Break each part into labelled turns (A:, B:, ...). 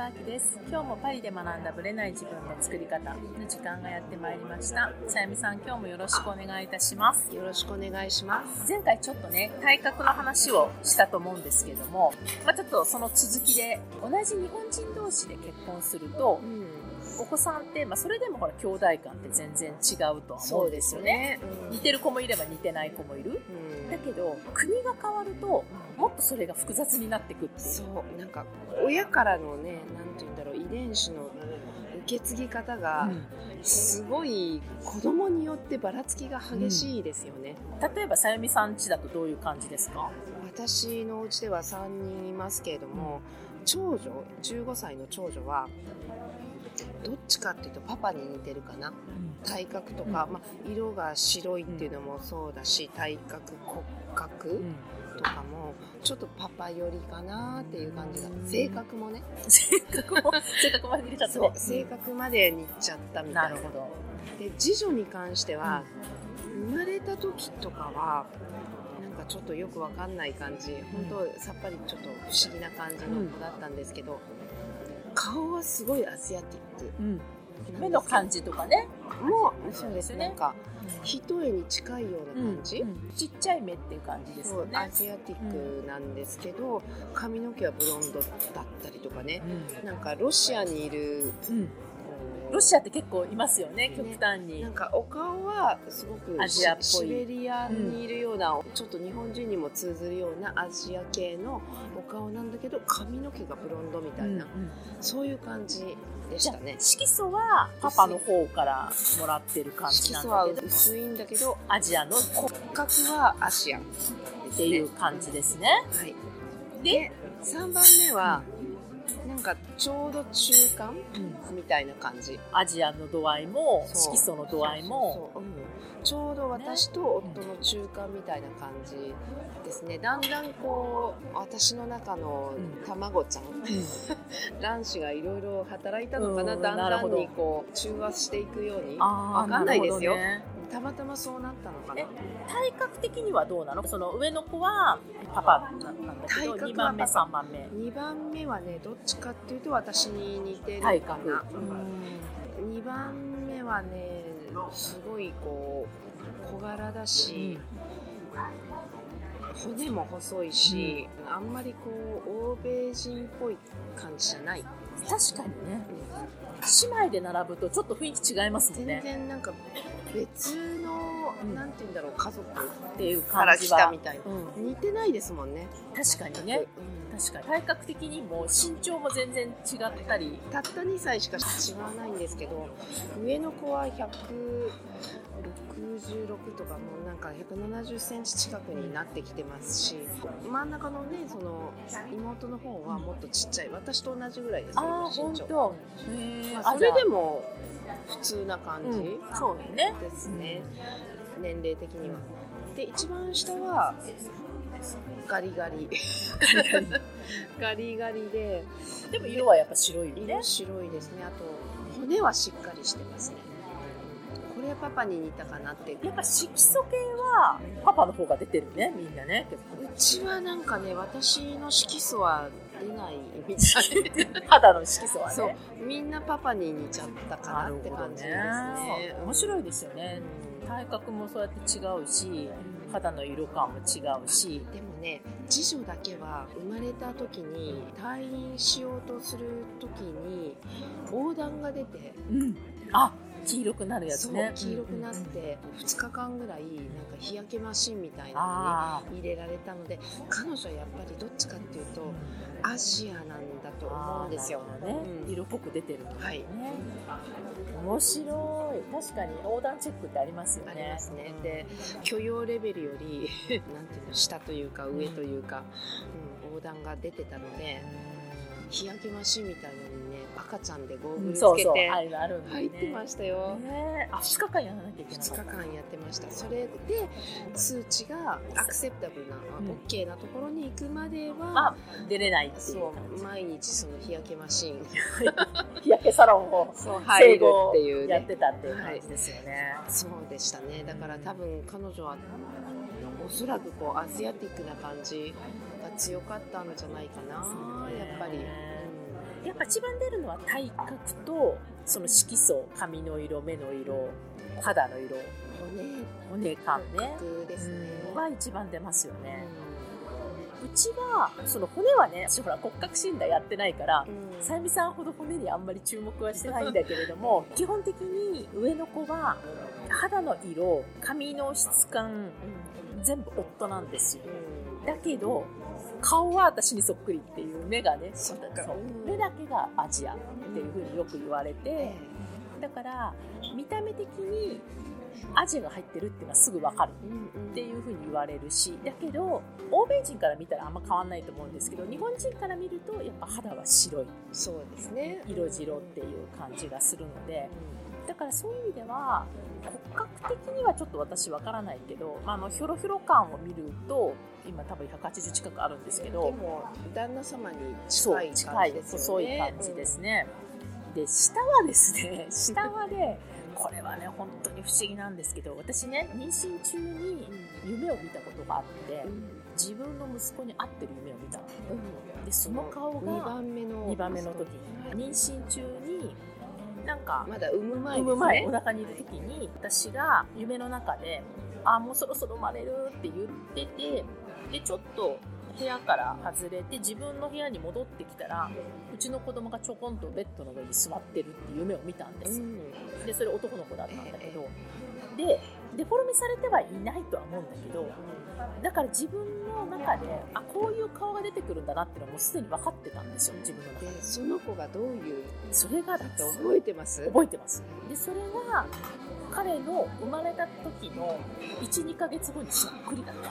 A: こんにちは、あきです。今日もパリで学んだブレない自分の作り方の時間がやってまいりました。さやみさん、今日もよろしくお願いいたします。
B: よろしくお願いします。
A: 前回ちょっとね、体格の話をしたと思うんですけども、まあ、ちょっとその続きで、同じ日本人同士で結婚すると
B: う、ん、
A: お子さんって、まあ、それでもほら、兄弟間って全然違うとは思うんですよね。。
B: うん
A: 似てる子もいれば似てない子もいる。
B: うん
A: だけど、国が変わると、もっとそれが複雑になってくっていう。
B: そう。なんか親からのねなんて言うんだろう遺伝子の受け継ぎ方が
A: うん。
B: すごい子供によってばらつきが激しいですよね。
A: 例えば、さゆみさん家だとどういう感じですか？
B: 私のうちでは3人いますけれども、長女15歳の長女はどっちかっていうとパパに似てるかな。体格とか、
A: うん。
B: まあ、色が白いっていうのもそうだし体格骨格とかもちょっとパパ寄りかなっていう感じが。
A: うん
B: 性格もね。
A: 性格も、性格まで入れちゃった
B: 性格まで似ちゃったみたな。
A: ないるほど。
B: で次女に関しては、生まれた時とかはなんかちょっとよくわかんない感じ本当さっぱりちょっと不思議な感じの子だったんですけど、顔はすごいアジアティック
A: 目の感じとかね。
B: もうそうです
A: ね。
B: なんか一重に近いような感じ、
A: うん。ちっちゃい目っていう感じですね。
B: アジアティックなんですけど、髪の毛はブロンドだったりとかね。なんかロシアにいる
A: ロシアって結構いますよね、
B: ね。
A: 極端に。
B: なんかお顔はすごく
A: アジアっぽい。
B: シベリアにいるような、ちょっと日本人にも通ずるようなアジア系のお顔なんだけど髪の毛がブロンドみたいな、
A: うんうん。
B: そういう感じでしたね。
A: 色素はパパの方からもらってる感じなんだけど、
B: 薄いんだけど
A: アジアの？
B: 骨格はアジアっ
A: っていう感じですね。
B: はい、
A: で、
B: で3番目はなんかちょうど中間
A: うん。
B: みたいな感じ。
A: アジアの度合いも、色素の度合いも、
B: ちょうど私と夫の中間みたいな感じですね。だんだんこう私の中の卵ちゃん、卵子がいろいろ働いたのかな、
A: うん
B: だんだんにこう中和していくように。
A: あー
B: わかんないですよ、たまたまそうなったのかな
A: え体格的にはどうなの？その上の子はパパなんだけど、
B: 体格は
A: 2番目、
B: パパ
A: 3番目。
B: 2番目はねどっちかっていうと私に似てるか。な、うん、2番目はねすごいこう小柄だし、骨も細いし、あんまりこう欧米人っぽい感じじゃない、
A: 確かにね。姉妹で並ぶとちょっと雰囲気違いますもん
B: 全
A: ね。
B: 然なんか別の、
A: うん
B: なんて言うんだろう家族
A: っていう感じは
B: み。たいな、
A: うん
B: 似てないですもんね
A: 確かにね。確かに。体格的にも身長も全然違ったり。
B: たった2歳しか違わないんですけど上の子は166とかもうなんか170センチ近くになってきてますし真ん中のねその妹の方はもっとちっちゃい私と同じぐらいですね
A: ああ、
B: 身長
A: 本当。
B: まあ、それでも普通な感じ
A: うん。そうよね。
B: ですね、年齢的には。で一番下はガリガリ。ガリガリで。
A: でも色はやっぱ白いよね。
B: 色。白いですね。あと骨はしっかりしてますね。これはパパに似たかなってう。
A: やっぱ色素系はパパの方が出てるね、みんなね。結構
B: ちはなんかね私の色素は出ないみたい
A: 肌の色素はね。
B: そうみんなパパに似ちゃったかなって感じですね
A: 面白いですよね。体格もそうやって違うし、肌の色感も違うし。
B: でもね次女だけは生まれた時に退院しようとする時に横断が出て
A: うん。あ、黄色くなるやつ
B: そう
A: ね。
B: 黄色くなって2日間ぐらいなんか日焼けマシンみたいな
A: あ
B: のに入れられたので彼女はやっぱりどっちかっていうと
A: あ。
B: アジアなんだと思うんですよ
A: ね。
B: うん
A: 色っぽく出てるのね。
B: はい
A: 面白い。確かに横断チェックってありますよね。
B: ありますねで許容レベルより なんていうの下というか上というか、うん、横断が出てたので日焼けマシンみたいな赤ちゃんでゴーグルつけて入ってましたよ。
A: ね。あ、2日間やらなきゃいけな
B: 2
A: かった。
B: 日間やってました。それで数値がアクセプタブルな、
A: うん。
B: OK なところに行くまでは、
A: まあ、出れないっていう
B: そ
A: 感
B: う毎日その日焼けマシン。
A: じ。日焼けサロンを
B: そう入るっていうね。
A: やってたっていう感じですよね。
B: そうでしたね。だから多分彼女はおそらくこうアジアティックな感じが強かったんじゃないかなやっぱり、うん
A: やっぱ一番出るのは体格とその色素髪の色目の色肌の色。
B: 骨
A: 骨感ね。
B: ですね、
A: うん。は一番出ますよね、うちはその骨はね私ほら骨格診断やってないから
B: うん。
A: さゆみさんほど骨にあんまり注目はしてないんだけれども基本的に上の子は肌の色髪の質感全部夫なんですよ。
B: うん。
A: だけど顔は私にそっくりっていう目がね
B: そ
A: 目だけがアジアっていうふうによく言われてだから見た目的にアジアが入ってるっていうのはすぐ分かるっていうふうに言われるしだけど欧米人から見たらあんま変わんないと思うんですけど日本人から見るとやっぱ肌は白い。
B: そうですね。
A: 色白っていう感じがするのでだからそういう意味では骨格的にはちょっと私わからないけど、まあ、あのひょろひょろ感を見ると今多分180近くあるんですけ
B: で
A: ど
B: も旦那様に近い感じですよね。
A: 細い感じですね、で下はですね 下はねこれはね本当に不思議なんですけど私ね妊娠中に夢を見たことがあって
B: うん。
A: 自分の息子に会ってる夢を見たの。
B: うん。
A: でその顔が
B: 2番目の
A: 2番目の時に妊娠中になんか
B: まだ産む前ね。
A: 産む前お腹にいる時に私が夢の中で「あもうそろそろ生まれる」って言っててでちょっと部屋から外れて自分の部屋に戻ってきたらうちの子供がちょこんとベッドの上に座ってるっていう夢を見たんです。よ
B: うん。
A: でそれ男の子だったんだけどでデフォルメされてはいないとは思うんだけどだから自分の中であこういう顔が出てくるんだなっていうのはもうすでに分かってたんですよ自分の中で。
B: でその子がどういう
A: それがだって
B: 覚えてます？
A: 覚えてます。でそれが彼の生まれた時の12ヶ月後にそっくりだった。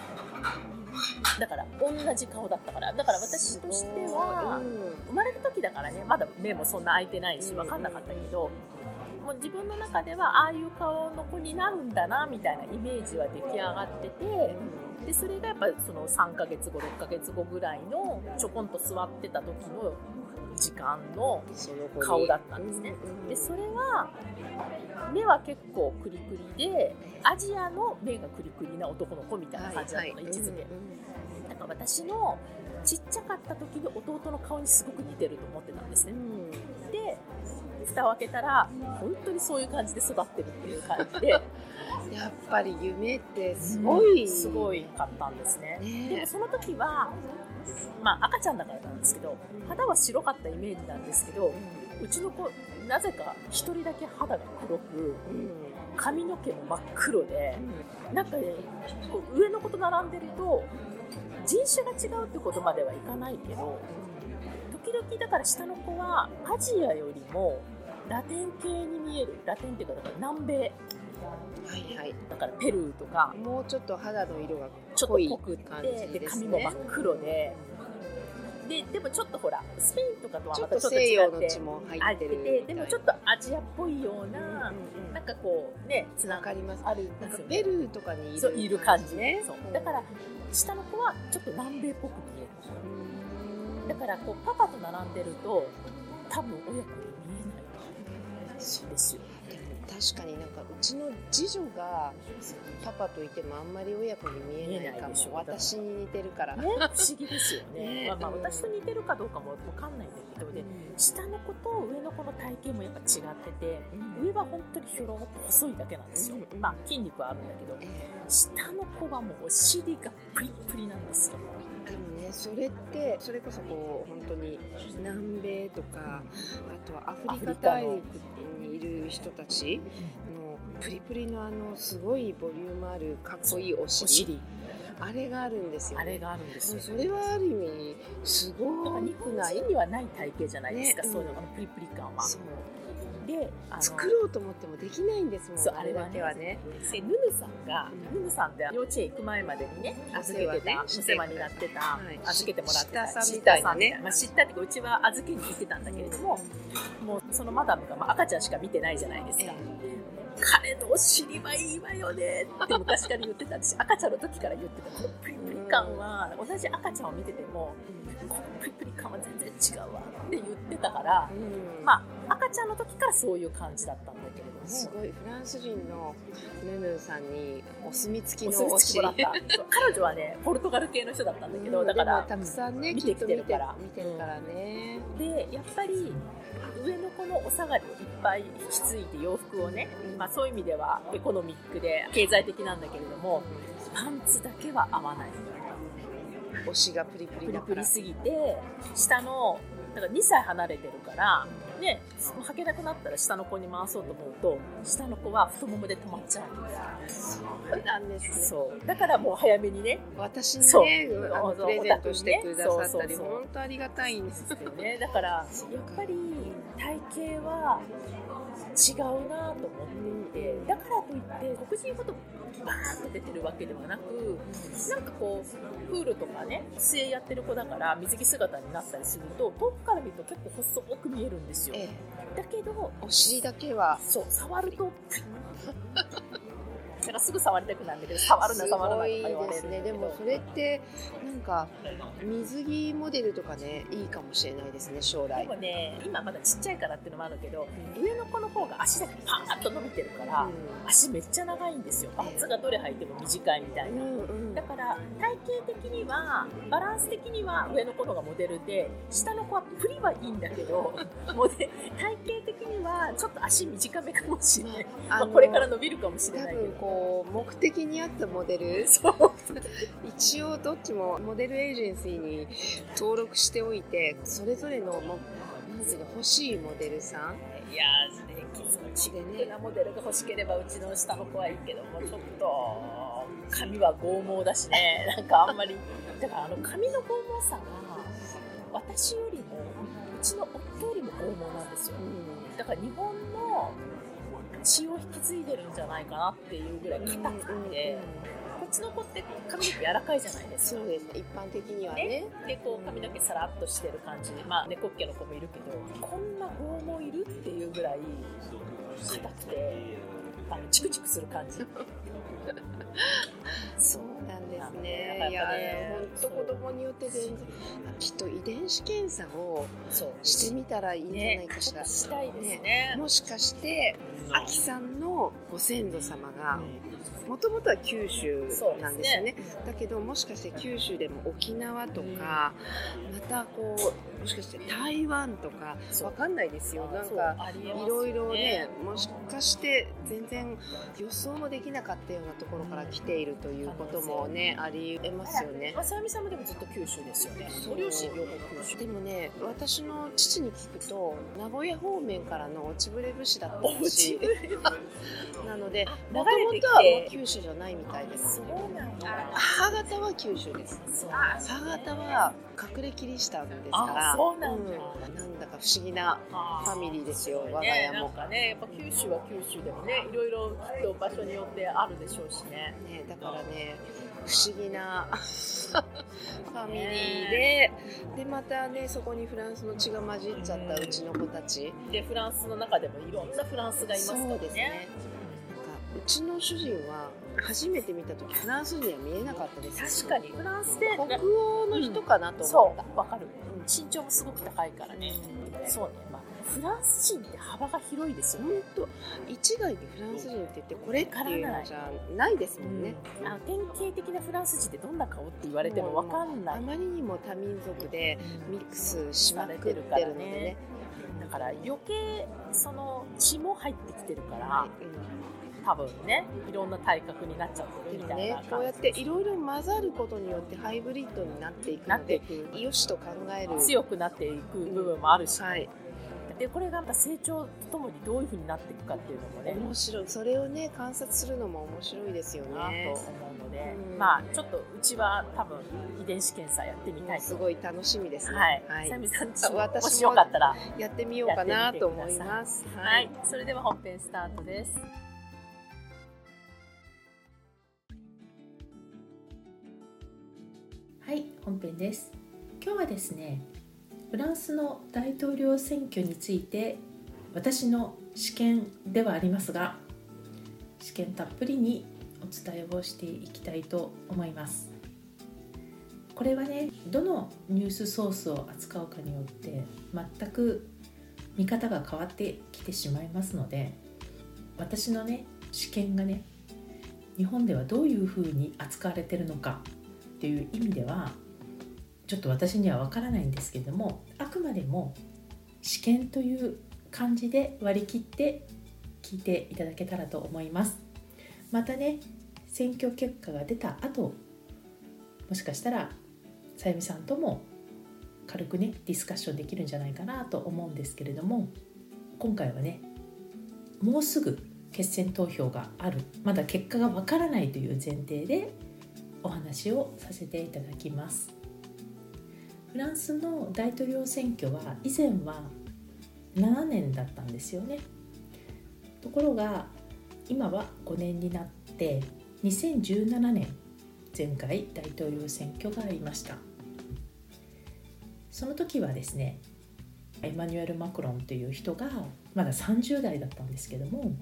A: だから同じ顔だったから。だから私としては生まれた時だからねまだ目もそんな開いてないし分かんなかったけど、もう自分の中ではああいう顔の子になるんだなみたいなイメージは出来上がっててでそれがやっぱりその3ヶ月後6ヶ月後ぐらいのちょこんと座ってた時の時間の顔だったんですね。でそれは目は結構クリクリでアジアの目がクリクリな男の子みたいな感じだったの、位置づけ、なんか私のちっちゃかった時の弟の顔にすごく似てると思ってたんですね。
B: うん。
A: で蓋を開けたら本当にそういう感じで育ってるっていう感じで。
B: やっぱり夢ってすごい、
A: すごいかったんですね。
B: ね。
A: でもその時はまあ赤ちゃんだからなんですけど肌は白かったイメージなんですけどうちの子なぜか一人だけ肌が黒く
B: うん
A: 髪の毛も真っ黒でなんかねこう上の子と並んでると人種が違うってことまではいかないけど時々だから下の子はアジアよりもラテン系に見える。ラテンっていうかだから南米。
B: はいはい。
A: だからペルーとか。
B: もうちょっと肌の色が濃い感じですね。
A: 髪も真っ黒で。ででもちょっとほらスペインとかとはまたちょっと違って。
B: の血も入
A: 入って
B: って
A: でもちょっとアジアっぽいような、
B: うんうん
A: なんかこうねつ
B: わ
A: な
B: かります。
A: あるんですよね。
B: かペルーとかにいる
A: 感じ。
B: ね。
A: そう。だから下の子はちょっと南米っぽく見え
B: うん。
A: るだからこうパパと並んでると多分親子に見えない。
B: そう
A: ですよ。
B: 確かになんかうちの次女がパパといてもあんまり親子に見えないか
A: 見えないでし
B: 私に似てるから、
A: ね不思議ですよね。
B: ね。
A: まあ、私と似てるかどうかもわかんないんだけどで下の子と上の子の体型もやっぱ違ってて上は本当にひょろっと細いだけなんですよ、
B: うん。
A: まあ筋肉はあるんだけど
B: え
A: 下の子はもうお尻がプリップリなんですよ。
B: えでもねそれってそれこそこう本当に南米とかあとはアフリカ大陸にいる人たちのプリプリのあのすごいボリュームあるかっこいいお尻。あれがあるんですよ、ね、
A: あれがあるんですよ
B: それはある意味すご
A: 日本
B: くない？
A: 人にはない体型じゃないですか、
B: ね。
A: そういうのあのプリプリ感は。
B: そう
A: で
B: 作ろうと思ってもできないんですもん
A: そう
B: あれだけはね。
A: でヌヌさんが、
B: うん
A: ヌヌさんって幼稚園行く前までにね
B: お
A: 預けてた、
B: ね。
A: お世話になってた、
B: はい。
A: 預けてもらってた
B: 知ったさんみたいな。ね
A: あ、知ったっていうかうちは預けに行ってたんだけれどももうそのマダムが、まあ、赤ちゃんしか見てないじゃないですか、彼のお尻はいいわよねって昔から言ってた私赤ちゃんの時から言ってた。このプリプリ感は同じ赤ちゃんを見ててもこのプリプリ感は全然違うわって言ってたから
B: うん。
A: まあ赤ちゃんの時からそういう感じだったんだけれども。
B: すごいフランス人のヌヌーさんにお墨付き
A: お
B: の
A: 墨付きもらった。彼女はねポルトガル系の人だったんだけど、
B: うん。
A: だから
B: たくさんね、
A: 見て
B: きて
A: るから。
B: 見てるからね、
A: でやっぱり上の子のお下がりをいっぱい引き継いで洋服をね、まあ、そういう意味ではエコノミックで経済的なんだけれどもパンツだけは合わない
B: 推しがプリプリ
A: プリ
B: だから。
A: プリすぎて下のだから2歳離れてるからね履けなくなったら下の子に回そうと思うと下の子は太ももで止まっちゃう。んです
B: そうなんですね。
A: そう。だからもう早めにね。
B: 私にねプレゼントしてくださったり
A: そうそうそう。
B: 本当ありがたいんです
A: ですよね。だからやっぱり体型は違うなと思っていてだからといって黒人ほどバーンと出てるわけではなくなんかこうプールとかね水泳やってる子だから水着姿になったりすると遠くから見ると結構細く見えるんですよ。
B: え
A: だけど
B: えお尻だけは。
A: そう触ると なんかすぐ触りたくなるんだけど触るな
B: す
A: 触るなとか言われる
B: ですねでもそれってなんか水着モデルとかねいいかもしれないですね将
A: で
B: 来
A: もね今まだちっちゃいからっていうのもあるけど上の子の方が足だけパーッと伸びてるから、
B: う
A: 足めっちゃ長いんですよ。パンツがどれ履いても短いみたいな、
B: んうん。
A: だから体型的にはバランス的には上の子のがモデルで下の子はプリはいいんだけど モデ体型的にはちょっと足短めかもしれない、まあ、
B: あの
A: これから伸びるかもしれ
B: 多
A: ないけど。
B: 分こう目的に合ったモデル？
A: そう。
B: 一応どっちもモデルエージェンシーに登録しておいてそれぞれの欲しいモデルさん。
A: いやーねチックなモデルが欲しければうちの下の子はいいけどもちょっと髪は剛毛だしね。なんかあんまり。だからあの髪の剛毛さが私よりもうちの夫よりも剛毛なんですよ。だから日本の血を引き継いでるんじゃないかなっていうぐらい硬くて、こっちの子って髪の毛柔らかいじゃないですか。
B: そうです一般的にはね。
A: でこう髪の毛さらっとしてる感じ。でまあ猫っ毛の子もいるけどこんな剛毛いるっていうぐらい硬くてあのチクチクする感じ。
B: そ うなんですね。
A: なんか
B: いや本当子供によって全然。きっと遺伝子検査をしてみたらいいんじゃないかしら、
A: ねしたいですね
B: もしかしてあきさんのご先祖様がもともとは九州なんですよね。だけどもしかして九州でも沖縄とか、またこうもしかして台湾とかわかんないですよ。なんかいろいろねもしかして全然予想もできなかったようなところから来ているということもね。ありえますよね。
A: まさみさんもでもずっと九州ですよね。ご両親両方九州。
B: でもね私の父に聞くと名古屋方面からの落ちぶれ節だったらしい。なので
A: あ
B: もともと九州じゃないみたいです。
A: そうなんだ。
B: 母方は九州です。
A: そう。
B: 母方は隠れキリシタンですから
A: あそうなんだ。
B: うん。なんだか不思議な
A: あ
B: ファミリーですよ
A: ね。
B: 我が家
A: なん
B: も、
A: かねやっぱ九州は九州でもねいろいろきっと場所によってあるでしょうしね。
B: ね、だからね不思議な。ファミリーで。でまたねそこにフランスの血が混じっちゃったうちの子たち。
A: でフランスの中でもいろんなフランスがいますからね。
B: そうですね。うちの主人は初めて見た時フランスには見えなかったです
A: 確かに。フランスで
B: 北欧の人かなと思
A: そ
B: った、
A: うわかる。身長もすごく高いからね。そうね。まあフランス人って幅が広いですよね。
B: 本当。一概にフランス人って言ってこれっていうのじゃないですもんね、
A: あの典型的なフランス人ってどんな顔って言われてもわかんない。
B: あまりにも多民族でミックスしまくってるのでね。
A: だから余計その血も入ってきてるから、
B: はい
A: 多分ねいろんな体格になっちゃってるみたいな感じ。
B: こうやっていろいろ混ざることによってハイブリッドになっていく
A: な
B: ので
A: っていく。
B: よしと考える。
A: 強くなっていく部分もあるし、
B: はい
A: でこれがまた成長とともにどういうふうになっていくかっていうのもね。
B: 面白い。それをね観察するのも面白いですよ
A: なと
B: ね
A: 思うので、
B: うん。
A: まあちょっとうちは多分遺伝子検査やってみたいと。
B: すごい楽しみですね。
A: はい、さみさんちも
B: 私も
A: もしよかったら
B: やってみようかなと思います。
A: はい、それでは本編スタートです。はい、本編です。今日はですね、フランスの大統領選挙について私の試験ではありますが、試験たっぷりにお伝えをしていきたいと思います。これはね、どのニュースソースを扱うかによって全く
C: 見方が変わってきてしまいますので私のね試験がね日本ではどういうふうに扱われてるのかっていう意味ではちょっと私には分からないんですけどもあくまでも試験という感じで割り切って聞いていただけたらと思います。またね選挙結果が出た後もしかしたらさゆみさんとも軽くねディスカッションできるんじゃないかなと思うんですけれども今回はねもうすぐ決選投票がある。まだ結果がわからないという前提でお話をさせていただきます。フランスの大統領選挙は以前は7年だったんですよね。ところが今は5年になって2017年前回大統領選挙がありました。その時はですねエマニュエル・マクロンという人がまだ30代だったんですけども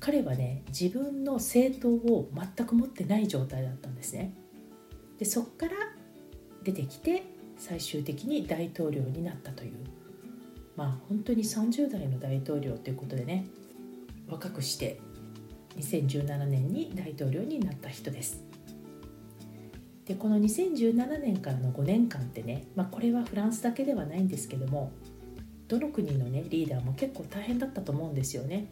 C: 彼はね自分の政党を全く持ってない状態だったんですね。でそこから出てきて最終的に大統領になったという。まあ本当に30代の大統領ということでね若くして2017年に大統領になった人です。でこの2017年からの5年間ってね、まあ、これはフランスだけではないんですけどもどの国のねリーダーも結構大変だったと思うんですよね。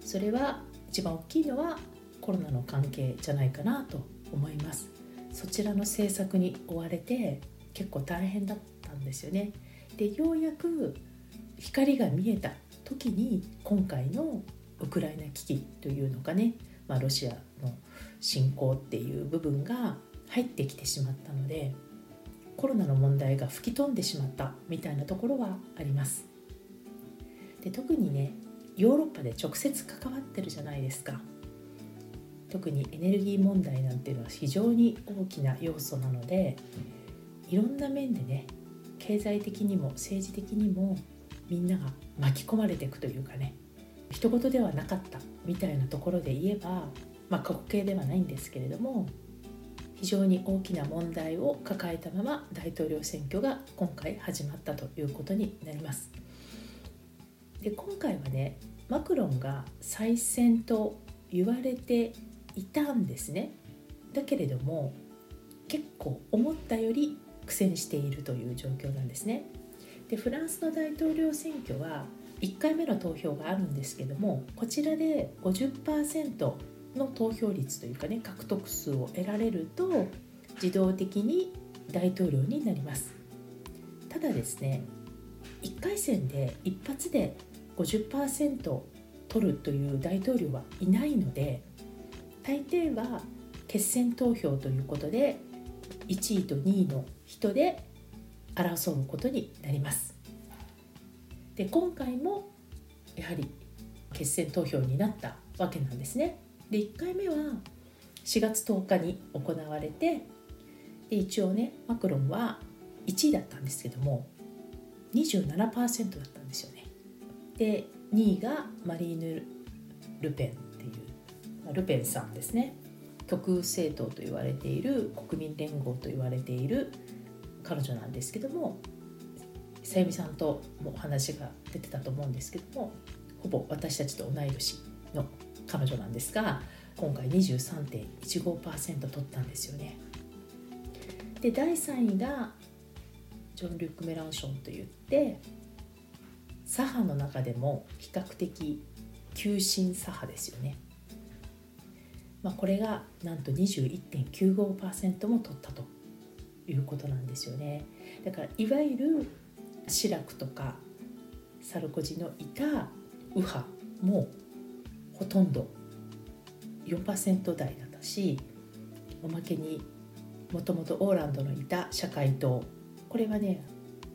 C: それは一番大きいのはコロナの関係じゃないかなと思います。そちらの政策に追われて結構大変だったんですよね。でようやく光が見えた時に今回のウクライナ危機というのがね、まあ、ロシアの侵攻っていう部分が入ってきてしまったのでコロナの問題が吹き飛んでしまったみたいなところはあります。で特にねヨーロッパで直接関わってるじゃないですか。特にエネルギー問題なんていうのは非常に大きな要素なのでいろんな面でね経済的にも政治的にもみんなが巻き込まれていくというかね一言ではなかったみたいなところで言えば、まあ、過去形ではないんですけれども非常に大きな問題を抱えたまま大統領選挙が今回始まったということになります。で今回はねマクロンが再選と言われていたんですね。だけれども結構思ったより苦戦しているという状況なんですね。でフランスの大統領選挙は1回目の投票があるんですけどもこちらで50%の投票率というかね獲得数を得られると自動的に大統領になりますただですね1回戦で一発で50%取るという大統領はいないので大抵は決選投票ということで1位と2位の人で争うことになりますで今回もやはり決選投票になったわけなんですね。で1回目は4月10日に行われてで一応ねマクロンは1位だったんですけども27%だったんですよね。で2位がマリーヌ・ルペンっていうルペンさんですね極右政党と言われている国民連合と言われている彼女なんですけどもさゆみさんともお話が出てたと思うんですけどもほぼ私たちと同い年の彼女なんですが今回23.15%取ったんですよね。で第3位がジョン・リュック・メランションといって左派の中でも比較的急進左派ですよね。まあ、これがなんと21.95%も取ったということなんですよね。だからいわゆるシラクとかサルコジのいた右派もほとんど4%台だったしおまけにもともとオーランドのいた社会党これはね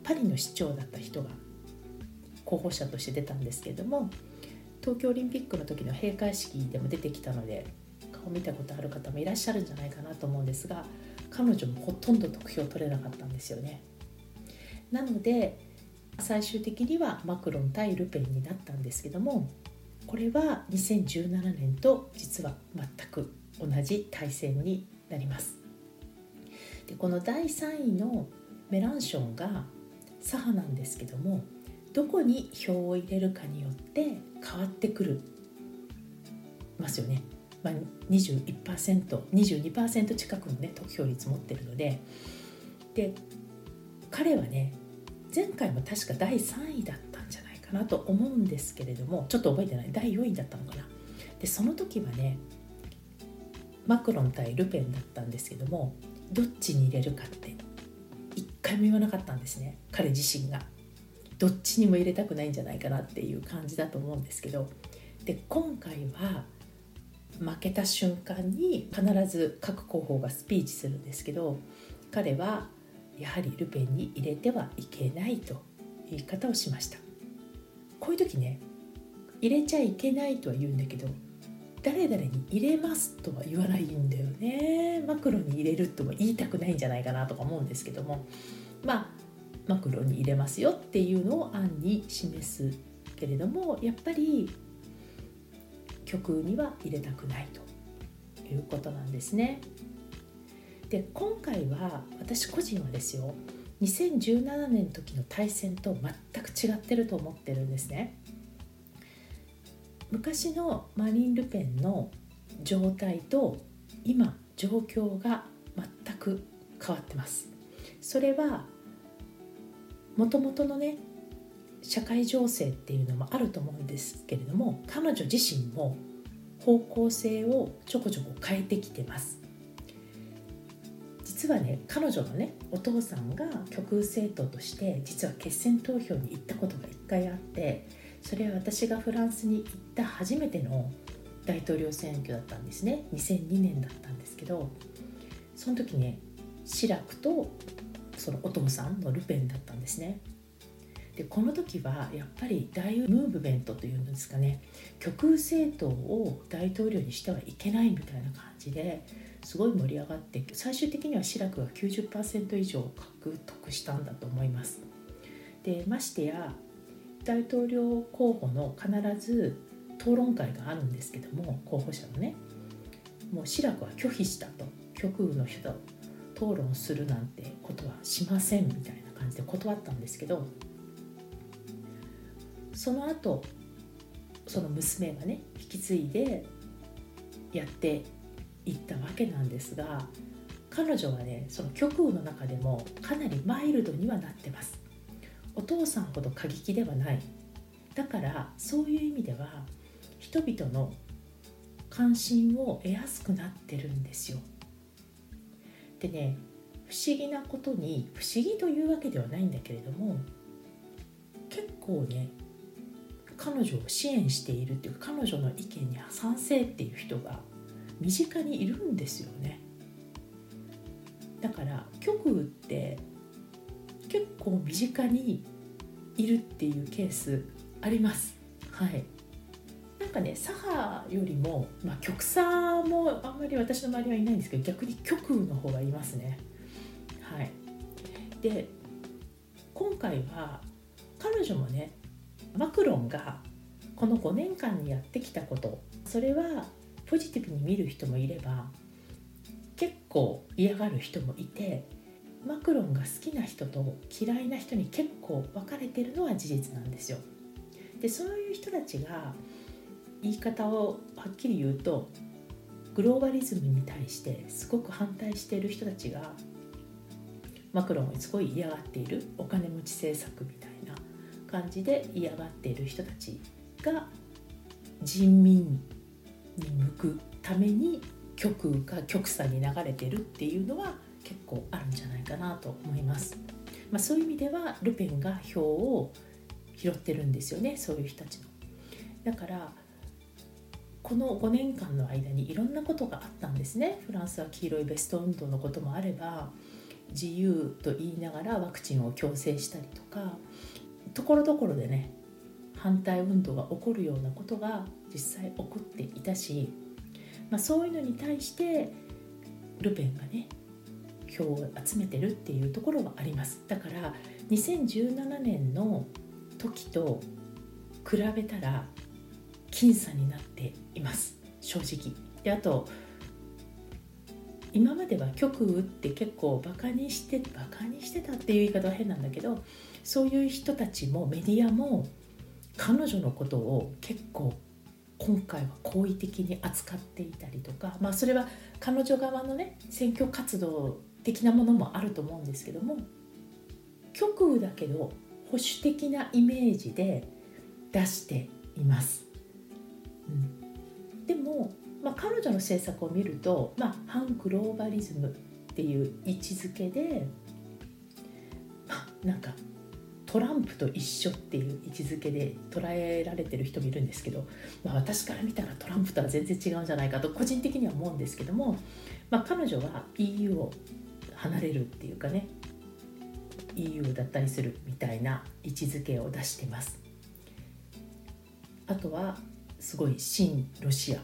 C: パリの市長だった人が候補者として出たんですけれども東京オリンピックの時の閉会式でも出てきたので顔見たことある方もいらっしゃるんじゃないかなと思うんですが彼女もほとんど得票取れなかったんですよね。なので最終的にはマクロン対ルペンになったんですけどもこれは2017年と実は全く同じ対戦になりますでこの第3位のメランションが左派なんですけどもどこに票を入れるかによって変わってくるますよね。まあ、21%22% 近くのね得票率持ってるのでで彼はね前回も確か第3位だったんじゃないかなと思うんですけれどもちょっと覚えてない第4位だったのかな。でその時はねマクロン対ルペンだったんですけどもどっちに入れるかって一回も言わなかったんですね彼自身が。どっちにも入れたくないんじゃないかなっていう感じだと思うんですけどで今回は負けた瞬間に必ず各候補がスピーチするんですけど彼はやはりルペンに入れてはいけないと言い方をしました。こういう時ね入れちゃいけないとは言うんだけど誰々に入れますとは言わないんだよね。マクロに入れるとも言いたくないんじゃないかなとか思うんですけども。まあマクロに入れますよっていうのを案に示すけれどもやっぱり曲には入れたくないということなんですね。で今回は私個人はですよ2017年の時の対戦と全く違ってると思ってるんですね。昔のマリン・ルペンの状態と今状況が全く変わってますそれはもともとのね社会情勢っていうのもあると思うんですけれども彼女自身も方向性をちょこちょこ変えてきてます。実はね彼女のねお父さんが極右政党として実は決選投票に行ったことが1回あってそれは私がフランスに行った初めての大統領選挙だったんですね。2002年だったんですけどその時ねシラクとそのお父さんのルペンだったんですね。でこの時はやっぱり大ムーブメントというんですかね極右政党を大統領にしてはいけないみたいな感じですごい盛り上がって最終的にはシラクが90%以上獲得したんだと思います。でましてや大統領候補の必ず討論会があるんですけども候補者のねもう志らくは拒否したと。極右の人討論するなんてことはしませんみたいな感じで断ったんですけどその後その娘がね引き継いでやっていったわけなんですが彼女はねその極右の中でもかなりマイルドにはなってます。お父さんほど過激ではない。だからそういう意味では人々の関心を得やすくなってるんですよ。でね不思議なことに不思議というわけではないんだけれども結構ね彼女を支援しているっていうか彼女の意見に賛成っていう人が身近にいるんですよね。だから極右って結構身近にいるっていうケースあります。はい。なんかね左派よりも、まあ、極左もあんまり私の周りはいないんですけど逆に極右の方がいますね。はい。で今回は彼女もねマクロンがこの5年間にやってきたことそれはポジティブに見る人もいれば結構嫌がる人もいてマクロンが好きな人と嫌いな人に結構分かれてるのは事実なんですよ。でそういう人たちが言い方をはっきり言うとグローバリズムに対してすごく反対している人たちがマクロンをすごい嫌がっているお金持ち政策みたいな感じで嫌がっている人たちが人民に向くために極右か極左に流れてるっていうのは結構あるんじゃないかなと思います。まあ、そういう意味ではルペンが票を拾ってるんですよねそういう人たちの。だからこの5年間の間にいろんなことがあったんですねフランスは黄色いベスト運動のこともあれば自由と言いながらワクチンを強制したりとかところどころでね反対運動が起こるようなことが実際起こっていたし、まあ、そういうのに対してルペンがね票を集めてるっていうところはあります。だから2017年の時と比べたら僅差になっています。正直。であと今までは極右って結構バカにしてバカにしてたっていう言い方は変なんだけどそういう人たちもメディアも彼女のことを結構今回は好意的に扱っていたりとか、まあ、それは彼女側のね選挙活動的なものもあると思うんですけども極右だけど保守的なイメージで出しています。うん、でも、まあ、彼女の政策を見ると、まあ、反グローバリズムっていう位置づけで、まあ、なんかトランプと一緒っていう位置づけで捉えられてる人もいるんですけど、まあ、私から見たらトランプとは全然違うんじゃないかと個人的には思うんですけども、まあ、彼女は EU を離れるっていうかね EU だったりするみたいな位置づけを出してます。あとはすごい親ロシア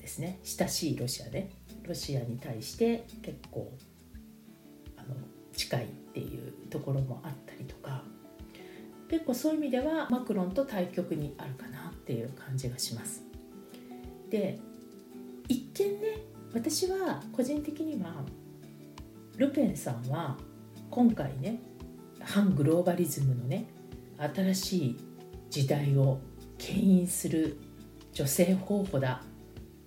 C: ですね。親しいロシアねロシアに対して結構あの近いっていうところもあったりとか。結構そういう意味ではマクロンと対極にあるかなっていう感じがします。で一見ね私は個人的にはルペンさんは今回ね反グローバリズムのね新しい時代を牽引する女性候補だ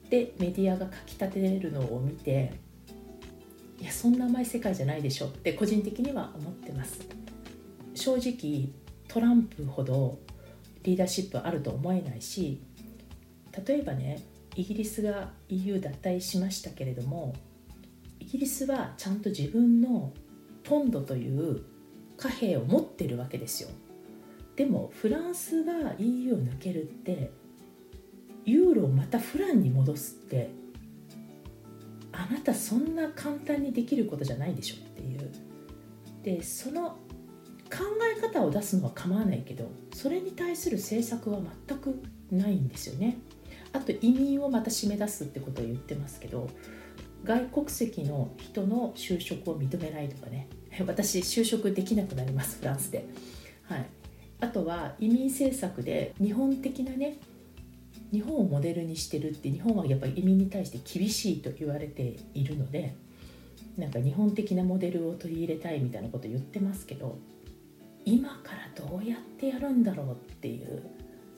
C: ってメディアが書き立てるのを見ていやそんな甘い世界じゃないでしょって個人的には思ってます。正直トランプほどリーダーシップあると思えないし例えばねイギリスが EU 脱退しましたけれどもイギリスはちゃんと自分のポンドという貨幣を持ってるわけですよ。でもフランスが EU を抜けるってユーロをまたフランに戻すってあなたそんな簡単にできることじゃないでしょっていう。でその考え方を出すのは構わないけどそれに対する政策は全くないんですよね。あと移民をまた締め出すってことを言ってますけど外国籍の人の就職を認めないとかね。私就職できなくなりますフランスで、はい、あとは移民政策で日本的なね日本をモデルにしてるって日本はやっぱり移民に対して厳しいと言われているのでなんか日本的なモデルを取り入れたいみたいなこと言ってますけど今からどうやってやるんだろうっていう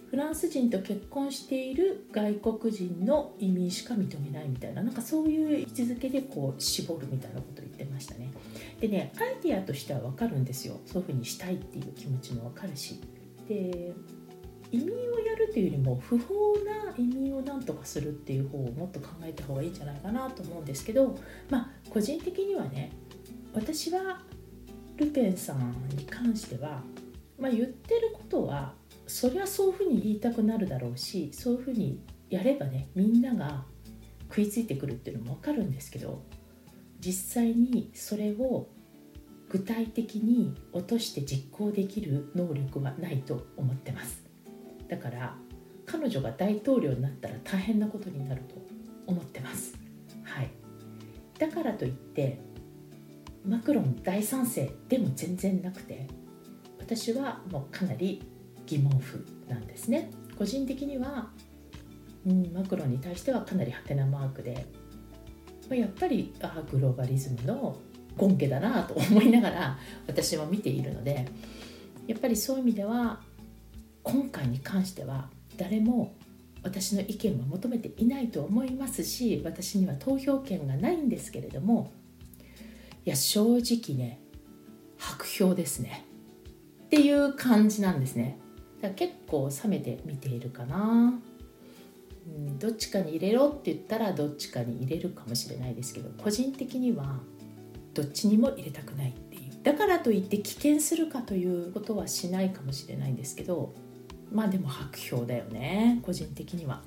C: フランス人と結婚している外国人の移民しか認めないみたいななんかそういう位置づけでこう絞るみたいなことを言ってましたね。でねアイディアとしては分かるんですよ。そういうふうにしたいっていう気持ちも分かるし。で移民をやるというよりも不法な移民をなんとかするっていう方をもっと考えた方がいいんじゃないかなと思うんですけどまあ個人的にはね私はルペンさんに関しては、まあ、言ってることはそりゃそういうふうに言いたくなるだろうしそういうふうにやればねみんなが食いついてくるっていうのも分かるんですけど実際にそれを具体的に落として実行できる能力はないと思ってます。だから彼女が大統領になったら大変なことになると思ってます。はい。だからといってマクロン大賛成でも全然なくて私はもうかなり疑問符なんですね。個人的には、うん、マクロンに対してはかなりハテナマークで、まあ、やっぱりあグローバリズムの権家だなと思いながら私は見ているのでやっぱりそういう意味では今回に関しては誰も私の意見は求めていないと思いますし私には投票権がないんですけれどもいや正直ね白票ですね。っていう感じなんですね。だから結構冷めて見ているかな、うん、どっちかに入れろって言ったらどっちかに入れるかもしれないですけど個人的にはどっちにも入れたくないっていう。だからといって棄権するかということはしないかもしれないんですけどまあでも白票だよね個人的には。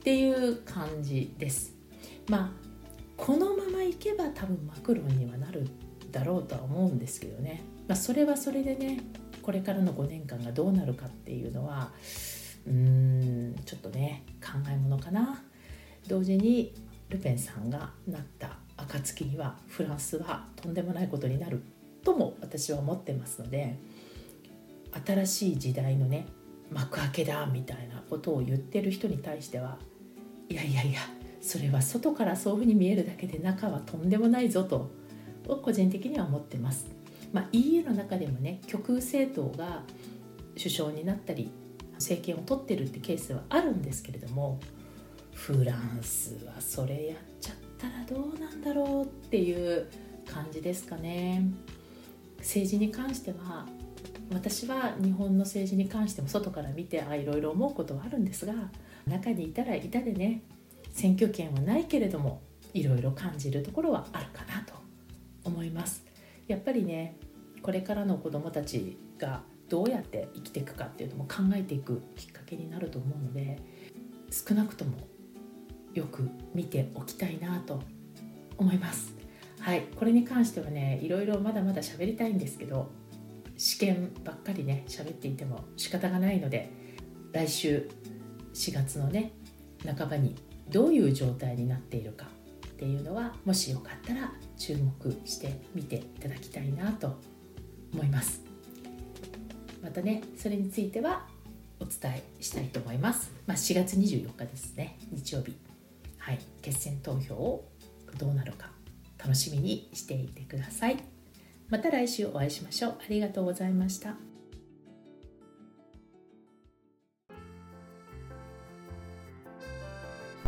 C: っていう感じです。まあこのままいけば多分マクロンにはなるだろうとは思うんですけどね、まあ、それはそれでねこれからの5年間がどうなるかっていうのはうーんちょっとね考えものかな。同時にルペンさんがなった暁にはフランスはとんでもないことになるとも私は思ってますので新しい時代のね幕開けだみたいなことを言ってる人に対してはいやいやいやそれは外からそういうふうに見えるだけで中はとんでもないぞと個人的には思ってます。まあ、EU の中でもね極右政党が首相になったり政権を取ってるってケースはあるんですけれどもフランスはそれやっちゃったらどうなんだろうっていう感じですかね。政治に関しては私は日本の政治に関しても外から見てあいろいろ思うことはあるんですが中にいたらいたでね選挙権はないけれどもいろいろ感じるところはあるかなと思います。やっぱりねこれからの子どもたちがどうやって生きていくかっていうのも考えていくきっかけになると思うので少なくともよく見ておきたいなと思います。はいこれに関してはねいろいろまだまだ喋りたいんですけど試験ばっかりね喋っていても仕方がないので来週4月のね半ばにどういう状態になっているかっていうのはもしよかったら注目してみていただきたいなと思います。またねそれについてはお伝えしたいと思います、まあ、4月24日ですね日曜日。はい。決選投票をどうなるか楽しみにしていてください。また来週お会いしましょう。ありがとうございました。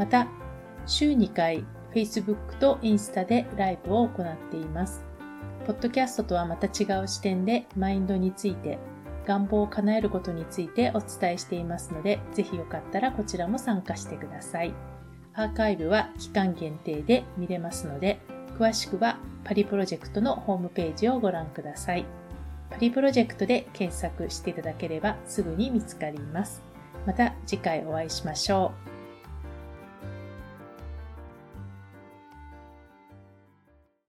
C: また、週2回 Facebook とインスタでライブを行っています。ポッドキャストとはまた違う視点でマインドについて、願望を叶えることについてお伝えしていますので、ぜひよかったらこちらも参加してください。アーカイブは期間限定で見れますので、詳しくはパリプロジェクトのホームページをご覧ください。パリプロジェクトで検索していただければすぐに見つかります。また次回お会いしましょう。